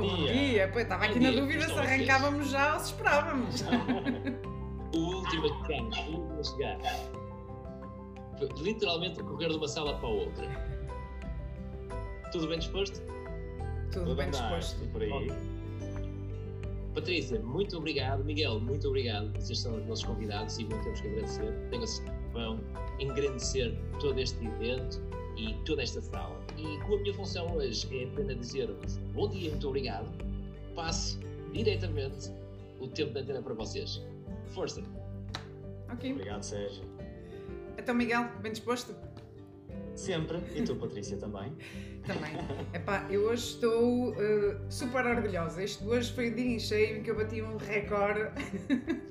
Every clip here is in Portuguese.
bom, bom dia. dia. Pois, estava aqui bom na dia. dúvida se arrancávamos já ou se esperávamos. o último a chegar, o último a chegar. Foi literalmente correr de uma sala para a outra. Tudo bem disposto? Tudo, Tudo bem disposto. Por aí. Patrícia, muito obrigado. Miguel, muito obrigado. Vocês são os nossos convidados e muito temos que agradecer. Tenho-se vão engrandecer todo este evento e toda esta sala. E como a minha função hoje é apenas dizer-vos bom dia, muito obrigado, passo diretamente o tempo da antena para vocês. Força! Ok. Obrigado, Sérgio. Então, Miguel, bem disposto? Sempre. E tu, Patrícia, também? também. Epá, eu hoje estou uh, super orgulhosa. Este hoje foi o dia em cheio em que eu bati um recorde. Okay.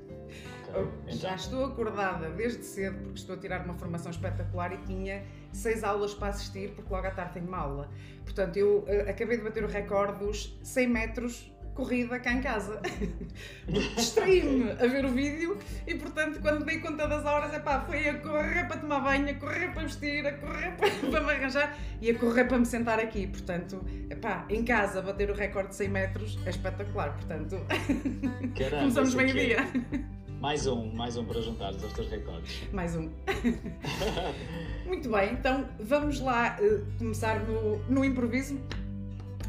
Então. Já estou acordada desde cedo porque estou a tirar uma formação espetacular e tinha seis aulas para assistir porque logo à tarde tenho uma aula. Portanto, eu uh, acabei de bater o recorde dos 100 metros corrida cá em casa. Distraí-me a ver o vídeo e, portanto, quando dei conta das horas, é pá, foi a correr para tomar banho, a correr para vestir, a correr para, para me arranjar e a correr para me sentar aqui. Portanto, é pá, em casa bater o recorde de 100 metros é espetacular. Portanto, Caramba, começamos bem o é dia. Mais um, mais um para juntares aos teus recordes. Mais um. Muito bem, então vamos lá uh, começar no, no improviso.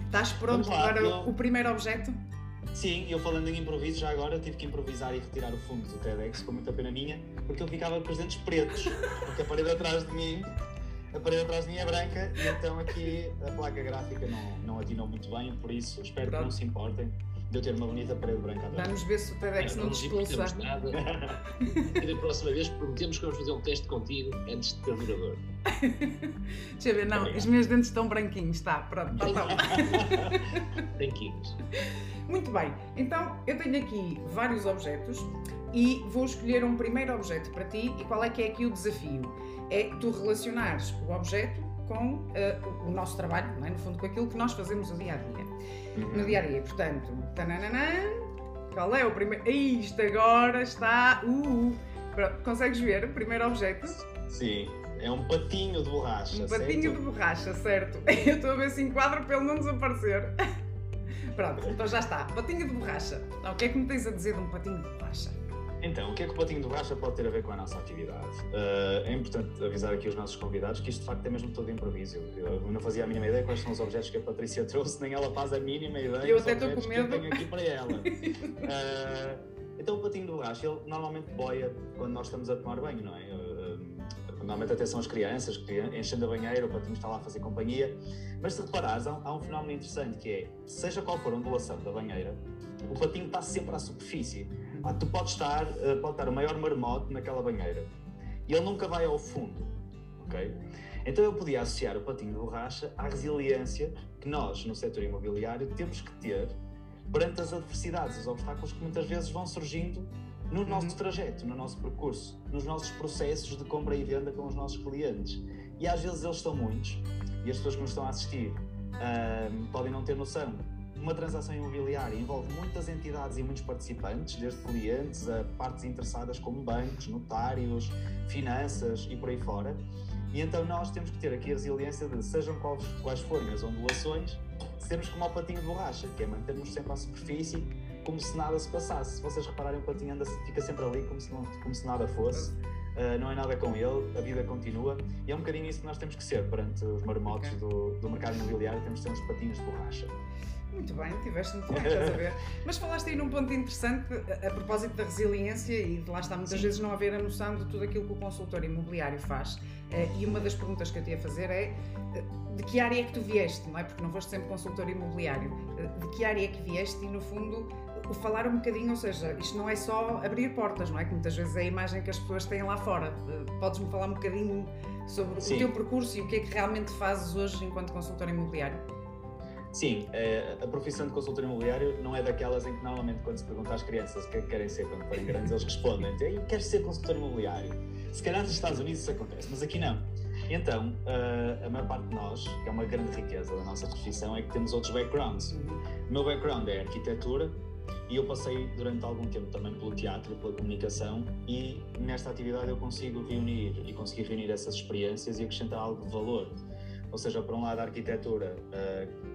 Estás pronto lá, para o primeiro objeto? Sim, eu falando em improviso, já agora tive que improvisar e retirar o fundo do TEDx com muita pena minha, porque eu ficava com os dentes pretos, porque a parede atrás de mim, a parede atrás de mim é branca e então aqui a placa gráfica não, não atinou muito bem, por isso espero Pronto. que não se importem de eu ter uma bonita parede branca atrás. Vamos ver se o TEDx não, não expulsa. nada. e da próxima vez prometemos que vamos fazer um teste contigo antes de ter mirador. Deixa eu ver, não, Obrigado. os meus dentes estão branquinhos, está, pronto, está Branquinhos. Muito bem, então eu tenho aqui vários objetos e vou escolher um primeiro objeto para ti e qual é que é aqui o desafio? É tu relacionares o objeto com uh, o nosso trabalho, é? no fundo com aquilo que nós fazemos no dia a dia. Uhum. No dia a dia, portanto, tananana, qual é o primeiro? Isto agora está. Uh, uh. Consegues ver o primeiro objeto? Sim. É um patinho de borracha. Um patinho certo? de borracha, certo. Eu estou a ver se enquadro para ele não desaparecer. Pronto, então já está. Patinho de borracha. o que é que me tens a dizer de um patinho de borracha? Então, o que é que o patinho de borracha pode ter a ver com a nossa atividade? Uh, é importante avisar aqui os nossos convidados que isto de facto é mesmo todo improviso. Eu não fazia a mínima ideia quais são os objetos que a Patrícia trouxe, nem ela faz a mínima ideia eu até estou com medo. que eu tenho aqui para ela. Uh, então, o patinho de borracha, ele normalmente boia quando nós estamos a tomar banho, não é? Uh, normalmente até são as crianças que enchem a banheira, o patinho está lá a fazer companhia. Mas se reparares, há, há um fenómeno interessante que é, seja qual for a ondulação da banheira, o patinho está sempre à superfície tu podes estar, uh, pode estar o maior marmote naquela banheira e ele nunca vai ao fundo, ok? Então eu podia associar o patinho de borracha à resiliência que nós, no setor imobiliário, temos que ter perante as adversidades, os obstáculos que muitas vezes vão surgindo no nosso uhum. trajeto, no nosso percurso, nos nossos processos de compra e venda com os nossos clientes. E às vezes eles são muitos, e as pessoas que nos estão a assistir uh, podem não ter noção uma transação imobiliária envolve muitas entidades e muitos participantes, desde clientes a partes interessadas como bancos, notários, finanças e por aí fora. E então nós temos que ter aqui a resiliência de, sejam quais, quais forem as ondulações, sermos como o patinho de borracha, que é mantermos sempre à superfície, como se nada se passasse. Se vocês repararem, o patinho anda, fica sempre ali como se, não, como se nada fosse. Uh, não é nada com ele, a vida continua e é um bocadinho isso que nós temos que ser perante os marmotos okay. do, do mercado imobiliário, temos que ter uns patinhos de borracha. Muito bem, tiveste muito bem, estás a ver. Mas falaste aí num ponto interessante a, propósito da resiliência e de lá está muitas Sim. vezes não haver a noção de tudo aquilo que o consultor imobiliário faz. Uh, e uma das perguntas que eu te ia fazer é uh, de que área é que tu vieste, não é? Porque não foste sempre consultor imobiliário. Uh, de que área é que vieste e, no fundo, o falar um bocadinho, ou seja, isto não é só abrir portas, não é? Que muitas vezes é a imagem que as pessoas têm lá fora. Podes-me falar um bocadinho sobre Sim. o teu percurso e o que é que realmente fazes hoje enquanto consultor imobiliário? Sim, é, a profissão de consultor imobiliário não é daquelas em que normalmente quando se pergunta às crianças o que é que querem ser quando forem grandes, eles respondem eu quero ser consultor imobiliário. Se calhar nos Estados Unidos isso acontece, mas aqui não. Então, a maior parte de nós, que é uma grande riqueza da nossa profissão, é que temos outros backgrounds. O meu background é arquitetura e eu passei durante algum tempo também pelo teatro, pela comunicação e nesta atividade eu consigo reunir e conseguir reunir essas experiências e acrescentar algo de valor Ou seja, por um lado a arquitetura,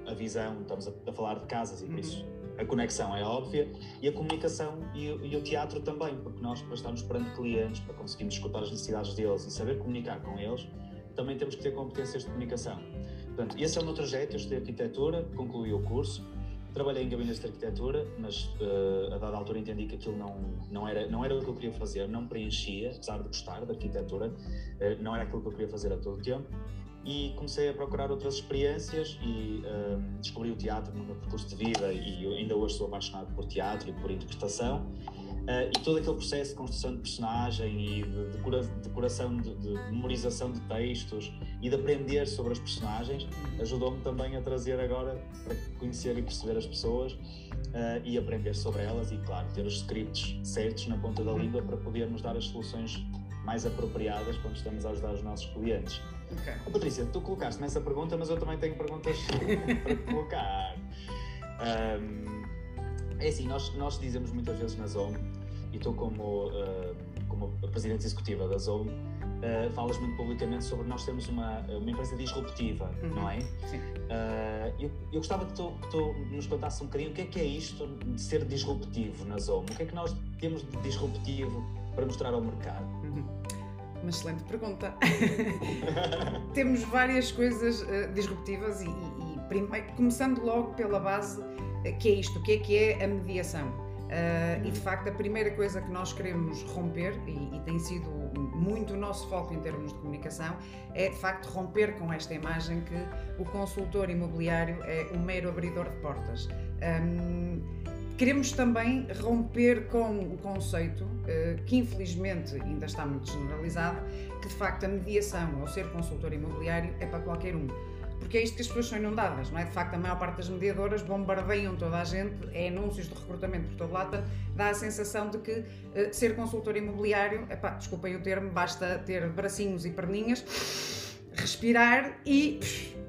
a, a visão, estamos a, a, falar de casas e por uhum. isso a conexão é óbvia, e a comunicação e, e, o teatro também, porque nós, para estarmos perante clientes, para conseguirmos escutar as necessidades deles e saber comunicar com eles, também temos que ter competências de comunicação. Portanto, esse é o meu trajeto, eu estudei arquitetura, concluí o curso, trabalhei em gabinetes de arquitetura, mas uh, a dada altura entendi que aquilo não, não, era, não era o que eu queria fazer, não preenchia, apesar de gostar da arquitetura, uh, não era aquilo que eu queria fazer a todo o tempo. E comecei a procurar outras experiências e uh, descobri o teatro no meu percurso de vida e ainda hoje sou apaixonado por teatro e por interpretação. Uh, e todo aquele processo de construção de personagem e de, decora, decoração, de, de, memorização de textos e de aprender sobre as personagens ajudou-me também a trazer agora para conhecer e perceber as pessoas uh, e aprender sobre elas e, claro, ter os scripts certos na ponta da uhum. língua para podermos dar as soluções mais apropriadas quando estamos a ajudar os nossos clientes. Okay. Oh, Patrícia, tu colocaste-me essa pergunta, mas eu também tenho perguntas para colocar. Um, é assim, nós, nós dizemos muitas vezes na Zone e tu como, uh, como presidente executiva da Zone, uh, falas muito publicamente sobre nós termos uma, uma empresa disruptiva, uhum. não é? Sim. Uh, eu, eu gostava que tu, que tu nos contasse um bocadinho o que é que é isto de ser disruptivo na Zone, o que é que nós temos de disruptivo para mostrar ao mercado? Uhum. Uma excelente pergunta. temos várias coisas uh, disruptivas e, e, e começando logo pela base que é isto, o que é que é a mediação? Uh, e de facto, a primeira coisa que nós queremos romper, e, e, tem sido muito o nosso foco em termos de comunicação, é de facto romper com esta imagem que o consultor imobiliário é um mero abridor de portas. Um, queremos também romper com o conceito, uh, que infelizmente ainda está muito generalizado, que de facto a mediação ou ser consultor imobiliário é para qualquer um porque é isto que as pessoas são inundadas, não é? De facto, a maior parte das mediadoras bombardeiam toda a gente, é anúncios de recrutamento por todo lado, portanto, dá a sensação de que uh, ser consultor imobiliário, epá, desculpem o termo, basta ter bracinhos e perninhas, respirar e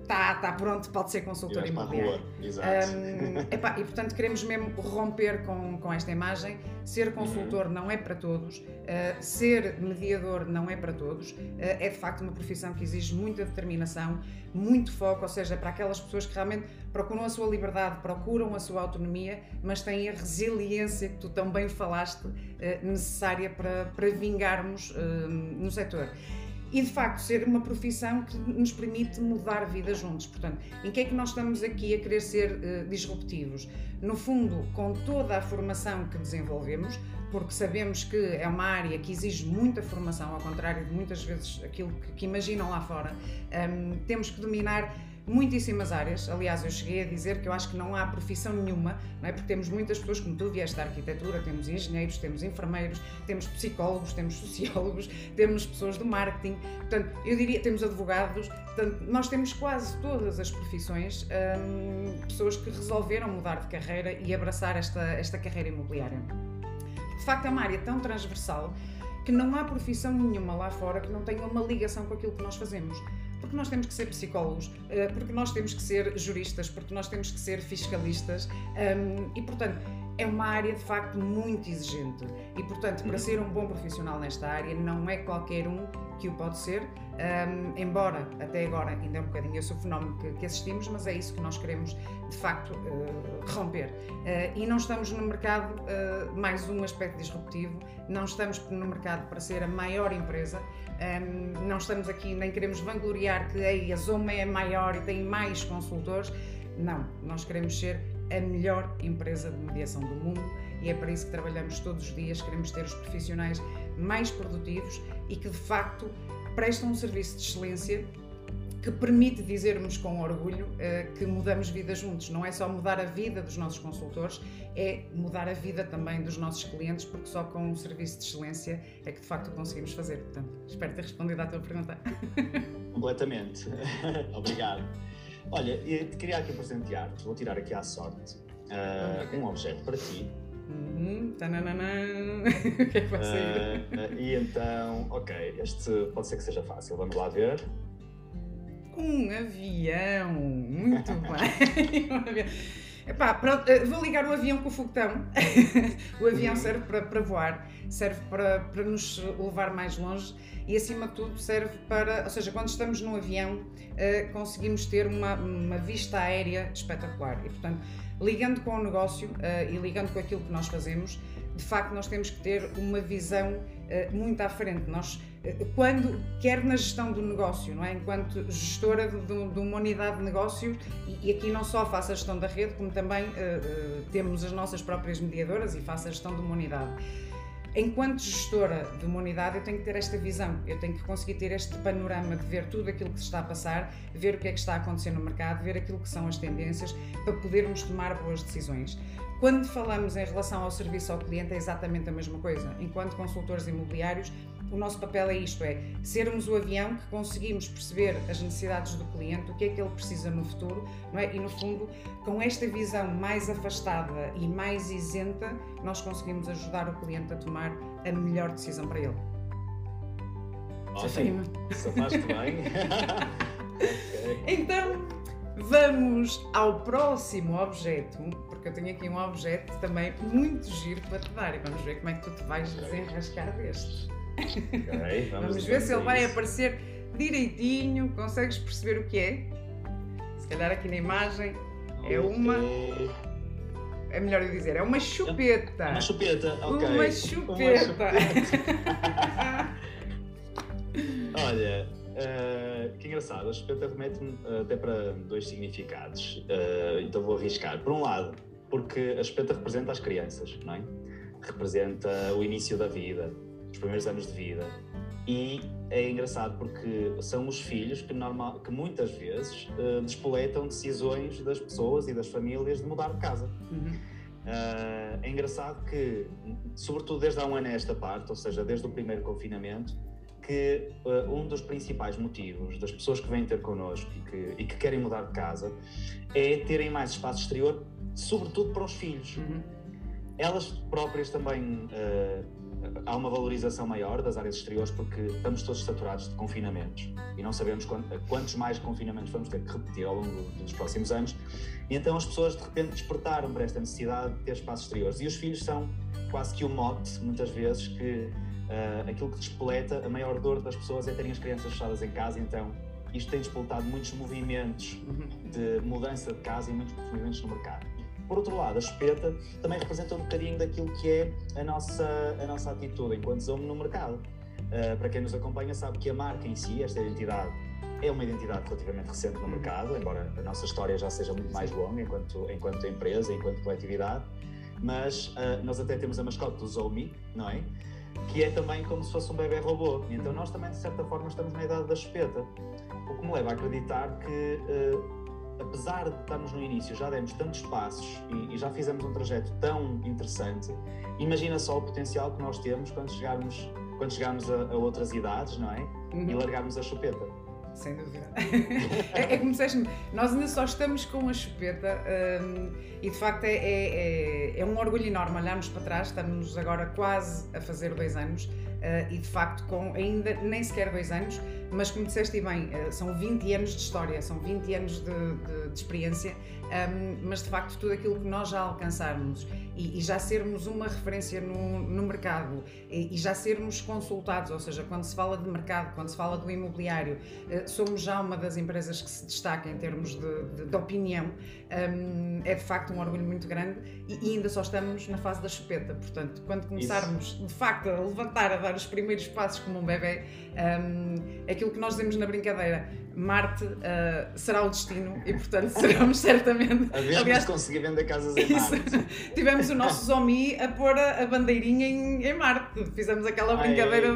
está tá pronto, pode ser consultor e imobiliário. Um, epá, e portanto queremos mesmo romper com, com esta imagem. Ser consultor uhum. não é para todos, uh, ser mediador não é para todos. Uh, é de facto uma profissão que exige muita determinação, muito foco, ou seja, para aquelas pessoas que realmente procuram a sua liberdade, procuram a sua autonomia, mas têm a resiliência que tu também falaste uh, necessária para, para vingarmos no setor e de facto ser uma profissão que nos permite mudar a vida juntos. Portanto, em que é que nós estamos aqui a querer ser uh, disruptivos? No fundo, com toda a formação que desenvolvemos, porque sabemos que é uma área que exige muita formação, ao contrário de muitas vezes aquilo que, que imaginam lá fora, um, temos que dominar muitíssimas áreas. Aliás, eu cheguei a dizer que eu acho que não há profissão nenhuma, não é? porque temos muitas pessoas, como tu vieste da arquitetura, temos engenheiros, temos enfermeiros, temos psicólogos, temos sociólogos, temos pessoas do marketing, portanto, eu diria, temos advogados, portanto, nós temos quase todas as profissões, hum, pessoas que resolveram mudar de carreira e abraçar esta, esta carreira imobiliária. De facto, é uma área tão transversal que não há profissão nenhuma lá fora que não tenha uma ligação com aquilo que nós fazemos porque nós temos que ser psicólogos, eh, porque nós temos que ser juristas, porque nós temos que ser fiscalistas ehm, e, portanto, é uma área de facto muito exigente e, portanto, para ser um bom profissional nesta área, não é qualquer um que o pode ser, um, embora até agora ainda é um bocadinho esse o fenómeno que, que, assistimos, mas é isso que nós queremos de facto uh, romper. Uh, e não estamos no mercado, uh, mais um aspecto disruptivo, não estamos no mercado para ser a maior empresa, um, não estamos aqui, nem queremos vangloriar que a Zoma é maior e tem mais consultores. Não, nós queremos ser a melhor empresa de mediação do mundo e é para isso que trabalhamos todos os dias. Queremos ter os profissionais mais produtivos e que de facto prestam um serviço de excelência que permite dizermos com orgulho uh, que mudamos vida juntos. Não é só mudar a vida dos nossos consultores, é mudar a vida também dos nossos clientes, porque só com um serviço de excelência é que de facto conseguimos fazer. Portanto, espero ter respondido à tua pergunta. Completamente. Obrigado. Olha, eu queria aqui presentear-te, vou tirar aqui à sorte uh, um objeto para ti. Uhum. o que é que vai sair? Uh, e então, ok, este pode ser que seja fácil, vamos lá ver. Um avião, muito bem. Epá, pronto, eh, vou ligar o avião com o foguetão. o avião uhum. serve para, para voar, serve para, para nos levar mais longe e, acima de tudo, serve para. Ou seja, quando estamos no avião, uh, conseguimos ter uma, uma vista aérea espetacular. E, portanto, ligando com o negócio uh, e ligando com aquilo que nós fazemos, de facto, nós temos que ter uma visão uh, muito à frente. Nós quando quer na gestão do negócio, não é? Enquanto gestora de, de, uma unidade de negócio e, e, aqui não só faço a gestão da rede, como também uh, temos as nossas próprias mediadoras e faço a gestão de uma unidade. Enquanto gestora de uma unidade, eu tenho que ter esta visão, eu tenho que conseguir ter este panorama de ver tudo aquilo que se está a passar, ver o que é que está a acontecer no mercado, ver aquilo que são as tendências para podermos tomar boas decisões. Quando falamos em relação ao serviço ao cliente, é exatamente a mesma coisa. Enquanto consultores imobiliários, o nosso papel é isto: é sermos o avião que conseguimos perceber as necessidades do cliente, o que é que ele precisa no futuro, não é? E no fundo, com esta visão mais afastada e mais isenta, nós conseguimos ajudar o cliente a tomar a melhor decisão para ele. Ótimo, safaste bem. Então, vamos ao próximo objeto, porque eu tenho aqui um objeto também muito giro para te dar e vamos ver como é que tu te vais desenrascar deste. Okay, vamos, vamos ver se ele vai aparecer direitinho. Consegues perceber o que é? Se calhar aqui na imagem é uma. É melhor eu dizer, é uma chupeta. Uma chupeta, ok. Uma chupeta. Uma chupeta. Olha, uh, engraçado, a chupeta remete-me uh, até para dois significados. Uh, então vou arriscar. Por um lado, porque a chupeta representa as crianças, não é? Representa o início da vida, os primeiros anos de vida. E é engraçado porque são os filhos que, normal, que muitas vezes uh, despoletam decisões das pessoas e das famílias de mudar de casa. Uhum. Uh, é engraçado que, sobretudo desde há um ano a esta parte, ou seja, desde o primeiro confinamento, que uh, um dos principais motivos das pessoas que vêm ter connosco e que, e que querem mudar de casa é terem mais espaço exterior, sobretudo para os filhos. Uhum. Elas próprias também há uma valorização maior das áreas exteriores porque estamos todos saturados de confinamentos e não sabemos quantos mais confinamentos vamos ter que repetir ao longo dos próximos anos. E então as pessoas de repente despertaram para esta necessidade de ter espaços exteriores. E os filhos são quase que o mote, muitas vezes, que uh, aquilo que despoleta, a maior dor das pessoas é terem as crianças fechadas em casa. Então isto tem despoletado muitos movimentos de mudança de casa e muitos movimentos no mercado. Por outro lado, a espeta também representa um bocadinho daquilo que é a nossa, a nossa atitude enquanto Zoom no mercado. Uh, para quem nos acompanha sabe que a marca em si, esta identidade, é uma identidade relativamente recente no mercado, embora a nossa história já seja muito mais longa enquanto, enquanto empresa, enquanto coletividade, mas uh, nós até temos a mascote do Zomi, não é? Que é também como se fosse um bebê robô. Então nós também, de certa forma, estamos na idade da espeta. O que me leva a acreditar que uh, apesar de estarmos no início, já demos tantos passos e, e, já fizemos um trajeto tão interessante, imagina só o potencial que nós temos quando chegarmos, quando chegarmos a, a outras idades, não é? Uhum. E largarmos a chupeta. Sem dúvida. é, é como disseste nós ainda só estamos com a chupeta um, e de facto é, é, é, é, um orgulho enorme olharmos para trás, estamos agora quase a fazer dois anos uh, e de facto com ainda nem sequer dois anos, mas como disseste bem, uh, são 20 anos de história, são 20 anos de, de, de experiência, um, mas de facto tudo aquilo que nós já alcançarmos e, e já sermos uma referência no, no mercado e, e, já sermos consultados, ou seja, quando se fala de mercado, quando se fala do imobiliário, uh, somos já uma das empresas que se destaca em termos de, de, de opinião, um, é de facto um orgulho muito grande e, e, ainda só estamos na fase da chupeta, portanto, quando começarmos Isso. de facto a levantar, a dar os primeiros passos como um bebê, um, aquilo que nós dizemos na brincadeira, Marte uh, será o destino e, portanto, seremos certamente. A Aliás, conseguir vender casas em Marte. Tivemos o nosso Zomi a pôr a, a bandeirinha em, em, Marte. Fizemos aquela brincadeira.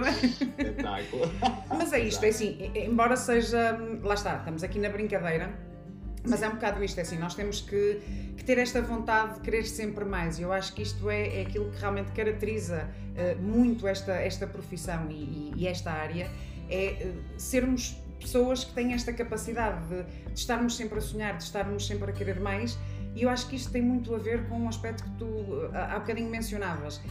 Ai, Mas é isto, é assim, embora seja. Lá está, estamos aqui na brincadeira. Mas é um bocado isto, é assim, nós temos que, que, ter esta vontade de querer sempre mais. E eu acho que isto é, é aquilo que realmente caracteriza uh, muito esta, esta profissão e, e, e esta área, é uh, sermos pessoas que têm esta capacidade de, de, estarmos sempre a sonhar, de estarmos sempre a querer mais, e eu acho que isto tem muito a ver com um aspecto que tu há bocadinho mencionavas.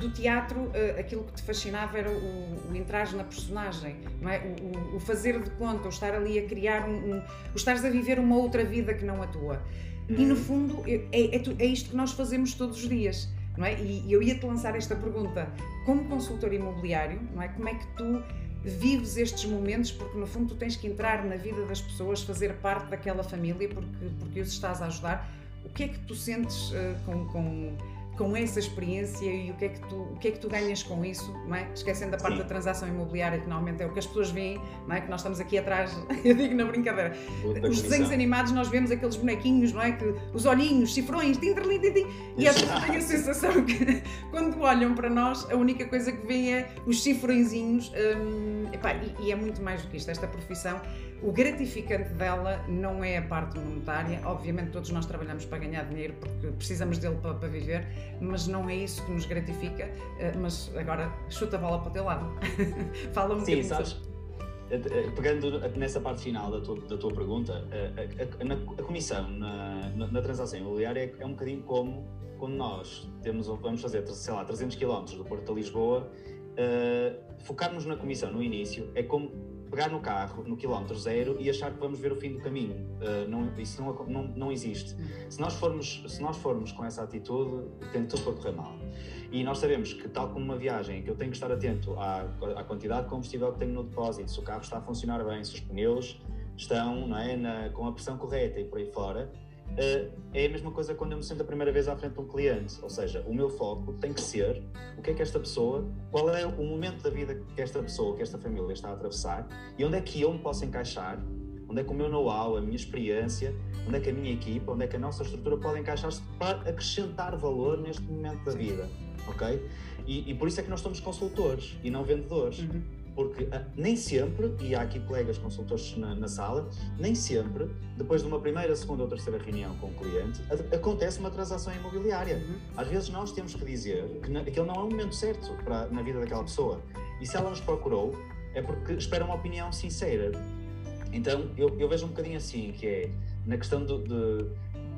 do teatro, eh, aquilo que te fascinava era o, o entrar na personagem, não é? O, o, fazer de conta, o estar ali a criar um, um, o estares a viver uma outra vida que não a tua. Uhum. E no uhum. fundo é, é, é, isto que nós fazemos todos os dias, não é? E, eu ia te lançar esta pergunta: como consultor imobiliário, não é? Como é que tu vives estes momentos? Porque no fundo tu tens que entrar na vida das pessoas, fazer parte daquela família, porque porque os estás a ajudar. O que é que tu sentes uh, com, com com essa experiência e o que é que tu, o que é que tu ganhas com isso, não é? Esquecendo a parte Sim. da transação imobiliária, que normalmente é o que as pessoas veem, não é? Que nós estamos aqui atrás, eu digo na brincadeira. Os desenhos animados nós vemos aqueles bonequinhos, não é? Que os olhinhos, cifrões, tim, tim, e às vezes tenho a sensação que quando olham para nós, a única coisa que veem é os cifrõezinhos, hum, epá, e, e é muito mais do que isto, esta profissão o gratificante dela não é a parte monetária, obviamente todos nós trabalhamos para ganhar dinheiro porque precisamos dele para, para viver, mas não é isso que nos gratifica. Eh, mas agora chuta a bola para o teu lado. Fala um Sim, sabes, eh, eh, pegando nessa parte final da tua, da tua pergunta, a, a, a, a comissão na, na, na, transação imobiliária é, é, um bocadinho como quando nós temos, vamos fazer, sei lá, 300 km do Porto a Lisboa, uh, focarmos na comissão no início é como pegar no carro no quilómetro zero e achar que vamos ver o fim do caminho. Uh, não, isso não, não, não existe. Se nós, formos, se nós formos com essa atitude, tem tudo para correr mal. E nós sabemos que, tal como uma viagem, que eu tenho que estar atento à, à quantidade de combustível que tenho no depósito, se o carro está a funcionar bem, se os pneus estão não é, na, com a pressão correta e por aí fora, é a mesma coisa quando eu me sinto a primeira vez à frente de um cliente, ou seja, o meu foco tem que ser o que é que esta pessoa, qual é o momento da vida que esta pessoa, que esta família está a atravessar e onde é que eu me posso encaixar, onde é que o meu know-how, a minha experiência, onde é que a minha equipa, onde é que a nossa estrutura pode encaixar-se para acrescentar valor neste momento da vida, ok? E, e, por isso é que nós somos consultores e não vendedores. Uhum porque ah, nem sempre, e há aqui colegas consultores na, na, sala, nem sempre, depois de uma primeira, segunda ou terceira reunião com o cliente, acontece uma transação imobiliária. Uhum. Às vezes nós temos que dizer que aquele não é o momento certo para, na vida daquela pessoa. E se ela nos procurou, é porque espera uma opinião sincera. Então eu, eu vejo um bocadinho assim, que é na questão do, de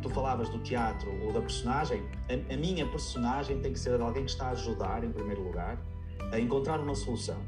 tu falavas do teatro ou da personagem, a, a, minha personagem tem que ser de alguém que está a ajudar, em primeiro lugar, a encontrar uma solução.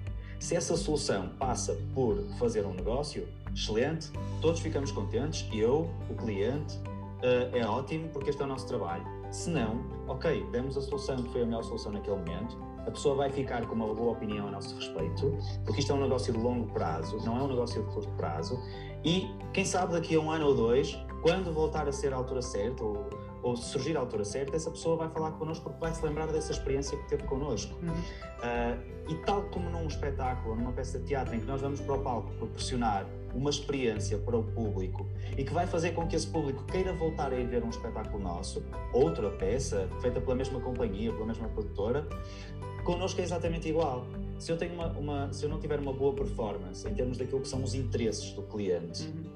Se essa solução passa por fazer um negócio, excelente, todos ficamos contentes, eu, o cliente, uh, é ótimo porque este é o nosso trabalho. Se não, ok, demos a solução que foi a melhor solução naquele momento, a pessoa vai ficar com uma boa opinião a nosso respeito, porque isto é um negócio de longo prazo, não é um negócio de curto prazo, e quem sabe daqui a um ano ou dois, quando voltar a ser a altura certa, ou ou se surgir a altura certa, essa pessoa vai falar connosco porque vai se lembrar dessa experiência que teve connosco. Uhum. Uh, e tal como num espetáculo, numa peça de teatro em que nós vamos para o palco proporcionar uma experiência para o público e que vai fazer com que esse público queira voltar a ir ver um espetáculo nosso, outra peça, feita pela mesma companhia, pela mesma produtora, connosco é exatamente igual. Se eu, tenho uma, uma, se eu não tiver uma boa performance em termos daquilo que são os interesses do cliente, uhum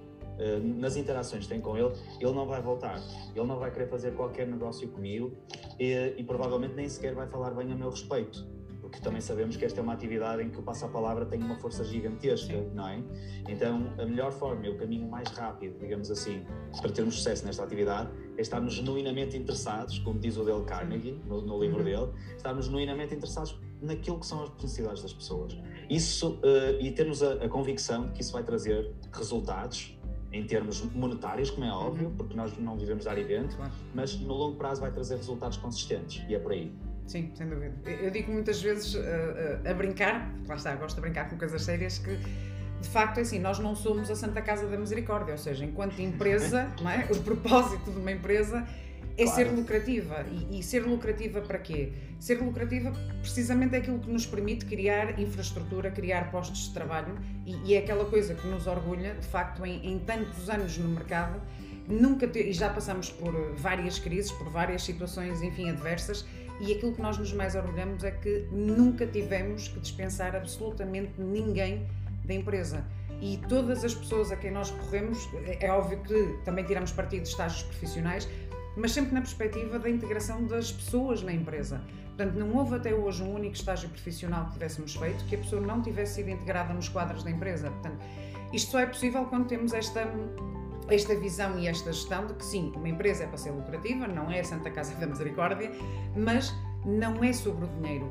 nas interações que tem com ele, ele não vai voltar. Ele não vai querer fazer qualquer negócio comigo e, e provavelmente nem sequer vai falar bem a meu respeito porque também sabemos que esta é uma atividade em que o passa-palavra tem uma força gigantesca, Sim. não é? Então, a melhor forma, o caminho mais rápido, digamos assim, para termos sucesso nesta atividade, é estarmos genuinamente interessados, como diz o Dale Carnegie no, no livro uhum. dele, estarmos genuinamente interessados naquilo que são as necessidades das pessoas. Isso, uh, e termos a, a convicção de que isso vai trazer resultados em termos monetários, como é óbvio, uhum. porque nós não vivemos dar evento, claro. mas no longo prazo vai trazer resultados consistentes e é por aí. Sim, sem dúvida. Eu digo muitas vezes uh, uh, a brincar, lá está, gosto de brincar com coisas sérias, que de facto é assim, nós não somos a Santa Casa da Misericórdia, ou seja, enquanto empresa, é? o propósito de uma empresa é claro. ser lucrativa. E, e, ser lucrativa para quê? Ser lucrativa precisamente é aquilo que nos permite criar infraestrutura, criar postos de trabalho e, e é aquela coisa que nos orgulha, de facto, em, em tantos anos no mercado, nunca te, e já passamos por várias crises, por várias situações, enfim, adversas, e aquilo que nós nos mais orgulhamos é que nunca tivemos que dispensar absolutamente ninguém da empresa. E todas as pessoas a quem nós recorremos, é óbvio que também tiramos partido de estágios profissionais, mas sempre na perspectiva da integração das pessoas na empresa. Portanto, não houve até hoje um único estágio profissional que tivéssemos feito que a pessoa não tivesse sido integrada nos quadros da empresa. Portanto, isto só é possível quando temos esta esta visão e esta gestão de que sim, uma empresa é para ser lucrativa, não é a Santa Casa da Misericórdia, mas não é sobre o dinheiro.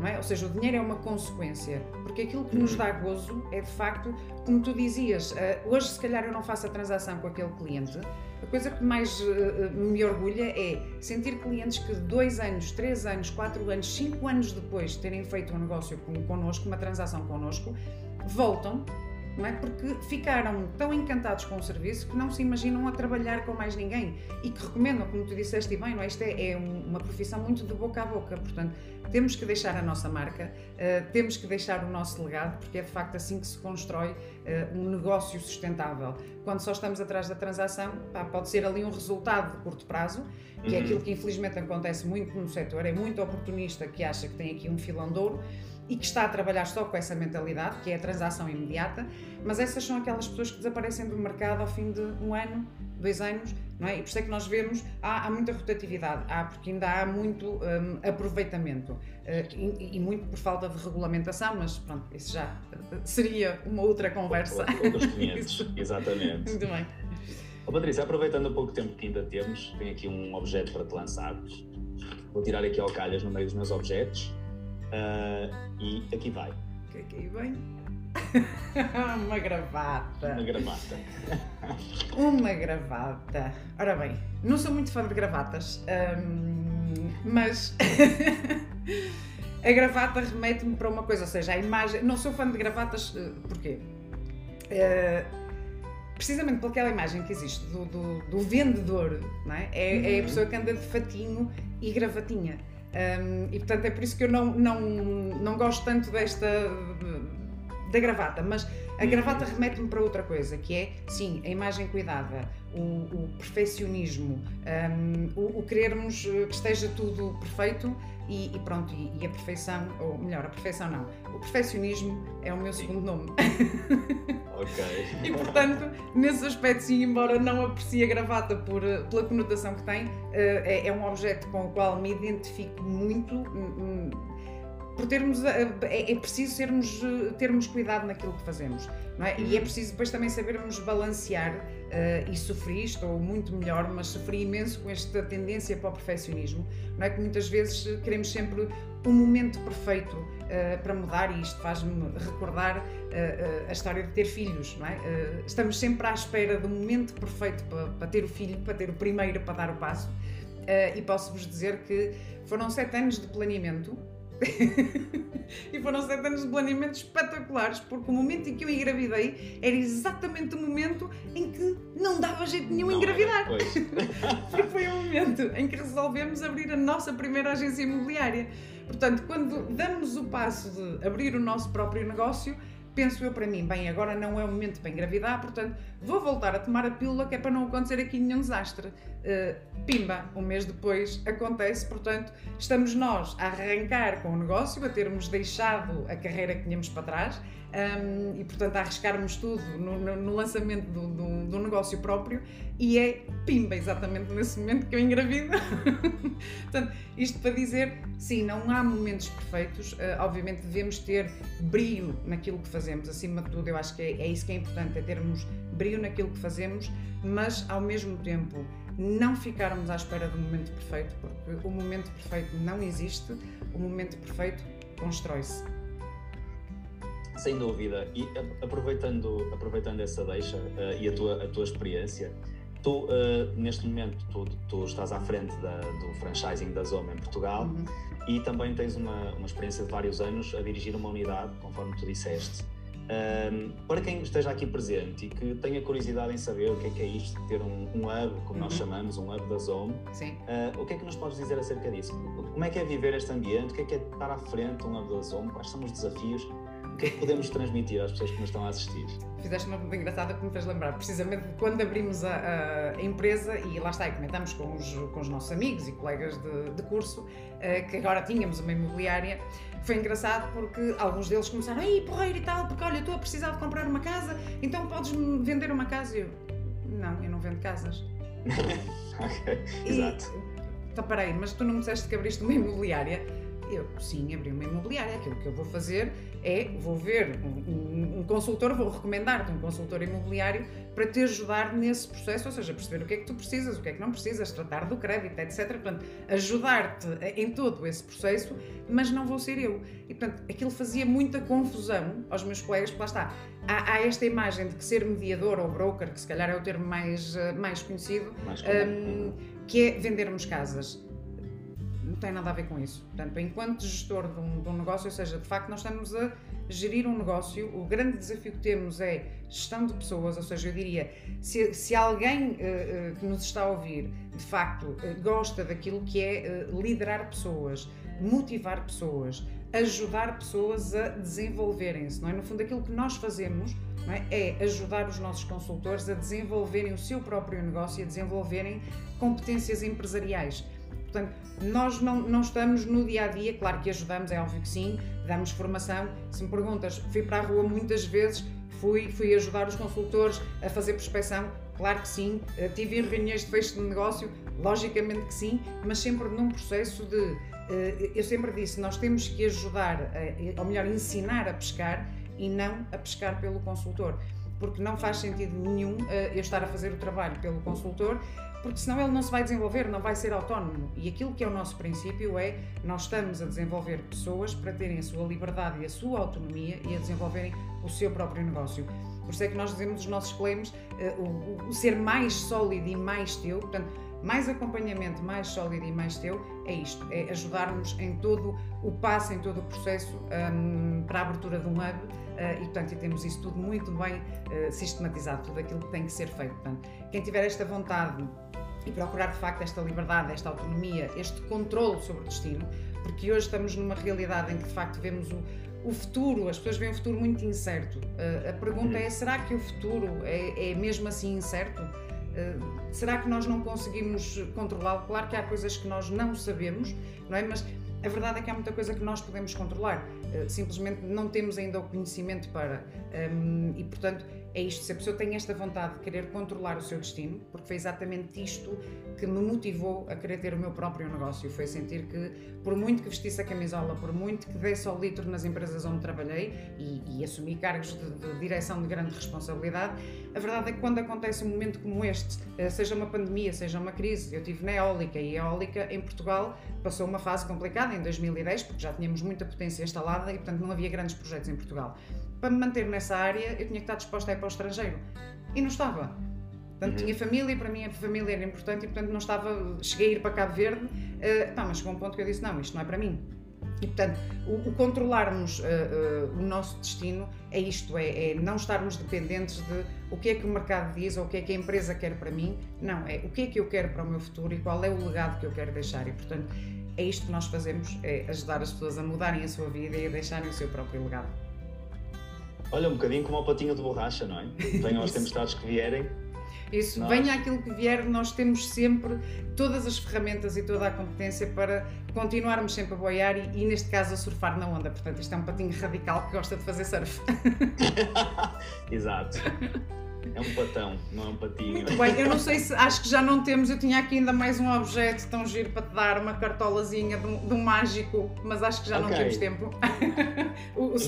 Não é? Ou seja, o dinheiro é uma consequência, porque aquilo que nos uhum. dá gozo é de facto, como tu dizias, uh, hoje se calhar eu não faço a transação com aquele cliente, a coisa que mais uh, me orgulha é sentir clientes que dois anos, três anos, quatro anos, cinco anos depois de terem feito um negócio connosco, uma transação connosco, voltam não é? Porque ficaram tão encantados com o serviço que não se imaginam a trabalhar com mais ninguém e que recomendam, como tu disseste bem, não é? Isto é, é uma profissão muito de boca a boca, portanto, temos que deixar a nossa marca, uh, temos que deixar o nosso legado, porque é de facto assim que se constrói uh, um negócio sustentável. Quando só estamos atrás da transação, pá, pode ser ali um resultado de curto prazo, que é uhum. é aquilo que infelizmente acontece muito no setor, é muito oportunista que acha que tem aqui um filão de ouro e que está a trabalhar só com essa mentalidade, que é a transação imediata, mas essas são aquelas pessoas que desaparecem do mercado ao fim de um ano, dois anos, não é? E por isso é que nós vemos, há, há muita rotatividade, há, porque ainda há muito um, aproveitamento uh, e, e, muito por falta de regulamentação, mas pronto, isso já seria uma outra conversa. Outros 500, exatamente. Muito bem. Oh, Patrícia, aproveitando o pouco tempo que ainda temos, tenho aqui um objeto para te lançar. Vou tirar aqui ao calhas no meio dos meus objetos Uh, e aqui vai. Que aí vem? uma gravata. Uma gravata. uma gravata. Ora bem, não sou muito fã de gravatas, mas a gravata remete-me para uma coisa, ou seja, a imagem. Não sou fã de gravatas, uh, porquê? Uh, precisamente pelaquela imagem que existe do, do, do vendedor, não é? É, uhum. é a uhum. pessoa que anda de fatinho e gravatinha. Um, e portanto é por isso que eu não, não, não gosto tanto desta da gravata, mas a gravata remete-me para outra coisa, que é, sim, a imagem cuidada, o, o perfeccionismo, um, o, o, querermos que esteja tudo perfeito e, e pronto, e, e, a perfeição, ou melhor, a perfeição não, o perfeccionismo é o meu segundo nome. Ok. e portanto, nesse aspecto, sim, embora não aprecie a gravata por, pela conotação que tem, eh, é, é um objeto com o qual me identifico muito hum, hum, por termos é, é, preciso sermos, termos cuidado naquilo que fazemos não é? e é uhum. preciso depois também sabermos balancear uh, e sofri, estou muito melhor mas sofri imenso com esta tendência para o perfeccionismo não é que muitas vezes queremos sempre um momento perfeito uh, para mudar e isto faz-me recordar uh, a história de ter filhos não é? estamos sempre à espera do momento perfeito para, para, ter o filho para ter o primeiro para dar o passo e posso-vos dizer que foram sete anos de planeamento e foram sete anos de planeamento espetaculares, porque o momento em que eu engravidei era exatamente o momento em que não dava jeito nenhum não engravidar. porque foi o momento em que resolvemos abrir a nossa primeira agência imobiliária. Portanto, quando damos o passo de abrir o nosso próprio negócio, penso eu para mim, bem, agora não é o momento para engravidar, portanto vou voltar a tomar a pílula que é para não acontecer aqui nenhum desastre. Uh, pimba, um mês depois acontece, portanto estamos nós a arrancar com o negócio, a termos deixado a carreira que tínhamos para trás um, e, portanto, a arriscarmos tudo no, no, no lançamento do, do, do, negócio próprio e é pimba, exatamente nesse momento que eu engravido. portanto, isto para dizer, sim, não há momentos perfeitos, uh, obviamente devemos ter brilho naquilo que fazemos, acima de tudo, eu acho que é, é isso que é importante, é termos brilho naquilo que fazemos, mas ao mesmo tempo não ficarmos à espera do momento perfeito, porque o momento perfeito não existe, o momento perfeito constrói-se. Sem dúvida. E aproveitando, aproveitando essa deixa uh, e a tua, a tua experiência, tu, uh, neste momento, tu, tu, estás à frente da, do franchising da Zoma em Portugal uhum. e também tens uma, uma experiência de vários anos a dirigir uma unidade, conforme tu disseste. Um, para quem esteja aqui presente e que tenha curiosidade em saber o que é que é isto de ter um, um hub, como uhum. nós chamamos, um hub da Zome, uh, o que é que nos podes dizer acerca disso? Como é que é viver este ambiente? O que é que é estar à frente de um hub da Zome? Quais são os desafios? O que é que podemos transmitir às pessoas que nos estão a assistir? Fizeste uma pergunta engraçada que me fez lembrar, precisamente quando abrimos a, a, empresa e lá está, e comentamos com os, com os nossos amigos e colegas de, de curso uh, que agora tínhamos uma imobiliária. Foi engraçado porque alguns deles começaram, ei, porreiro e tal, porque olha, estou a precisar de comprar uma casa, então podes-me vender uma casa? E eu, não, eu não vendo casas. ok, exato. Então, peraí, mas tu não me disseste que abriste uma imobiliária? Eu, sim, abri uma imobiliária. Aquilo que eu vou fazer é, vou ver um, um, um consultor, vou recomendar-te um consultor imobiliário para te ajudar nesse processo, ou seja, perceber o que é que tu precisas, o que é que não precisas, tratar do crédito, etc. Portanto, ajudar-te em todo esse processo, mas não vou ser eu. E, portanto, aquilo fazia muita confusão aos meus colegas, porque lá está, há, há esta imagem de que ser mediador ou broker, que se calhar é o termo mais, eh, mais conhecido, mais um, que é vendermos casas tem nada a ver com isso. Portanto, enquanto gestor de um, de um, negócio, ou seja, de facto, nós estamos a gerir um negócio, o grande desafio que temos é gestão de pessoas, ou seja, eu diria, se, se alguém uh, uh, que nos está a ouvir, de facto, uh, gosta daquilo que é liderar pessoas, motivar pessoas, ajudar pessoas a desenvolverem-se, não é? No fundo, aquilo que nós fazemos é? é ajudar os nossos consultores a desenvolverem o seu próprio negócio e a desenvolverem competências empresariais. Portanto, nós não, não estamos no dia a dia, claro que ajudamos, é óbvio que sim, damos formação. Se me perguntas, fui para a rua muitas vezes, fui, fui ajudar os consultores a fazer prospecção, claro que sim. Eh, tive reuniões de fecho de negócio, logicamente que sim, mas sempre num processo de. Eh, eu sempre disse, nós temos que ajudar, ou melhor, ensinar a pescar e não a pescar pelo consultor porque não faz sentido nenhum eh, eu estar a fazer o trabalho pelo consultor porque senão ele não se vai desenvolver, não vai ser autónomo. E aquilo que é o nosso princípio é nós estamos a desenvolver pessoas para terem a sua liberdade e a sua autonomia e a desenvolverem o seu próprio negócio. Por isso é que nós dizemos os nossos claims uh, o, o, ser mais sólido e mais teu, portanto, mais acompanhamento, mais sólido e mais teu, é isto, é ajudar-nos em todo o passo, em todo o processo um, para a abertura de um hub uh, e, portanto, e temos isso tudo muito bem uh, sistematizado, tudo aquilo que tem que ser feito. Portanto, quem tiver esta vontade e procurar de facto esta liberdade, esta autonomia, este controle sobre o destino, porque hoje estamos numa realidade em que de facto vemos o, o futuro, as pessoas veem o futuro muito incerto. Uh, a pergunta é: será que o futuro é, é mesmo assim incerto? Uh, será que nós não conseguimos controlá-lo? Claro que há coisas que nós não sabemos, não é? Mas a verdade é que há muita coisa que nós podemos controlar, uh, simplesmente não temos ainda o conhecimento para. Um, e portanto é isto, se a pessoa tem esta vontade de querer controlar o seu destino, porque foi exatamente isto que me motivou a querer ter o meu próprio negócio, foi sentir que, por muito que vestisse a camisola, por muito que desse ao litro nas empresas onde trabalhei e, e assumi cargos de, de, direção de grande responsabilidade, a verdade é que quando acontece um momento como este, eh, seja uma pandemia, seja uma crise, eu tive na eólica e a eólica em Portugal passou uma fase complicada em 2010, porque já tínhamos muita potência instalada e, portanto, não havia grandes projetos em Portugal para me manter nessa área, eu tinha que estar disposta a ir para o estrangeiro. E não estava. Portanto, uhum. tinha família, para mim a família era importante e, portanto, não estava. Cheguei a ir para Cabo Verde, uh, pá, mas chegou um ponto que eu disse: não, isto não é para mim. E, portanto, o, o controlarmos uh, uh, o nosso destino é isto: é, é, não estarmos dependentes de o que é que o mercado diz ou o que é que a empresa quer para mim. Não, é o que é que eu quero para o meu futuro e qual é o legado que eu quero deixar. E, portanto, é isto que nós fazemos: é ajudar as pessoas a mudarem a sua vida e a deixarem o seu próprio legado. Olha, um bocadinho como a patinha de borracha, não é? Venham aos tempestades que vierem. Isso, nós... venha aquilo que vier, nós temos sempre todas as ferramentas e toda a competência para continuarmos sempre a boiar e, e, neste caso, a surfar na onda. Portanto, isto é um patinho radical que gosta de fazer surf. Exato. É um patão, não é um patinho. Muito bem, eu não sei se acho que já não temos. Eu tinha aqui ainda mais um objeto tão giro para te dar, uma cartolazinha de um, de um mágico, mas acho que já okay. não temos tempo. o, o...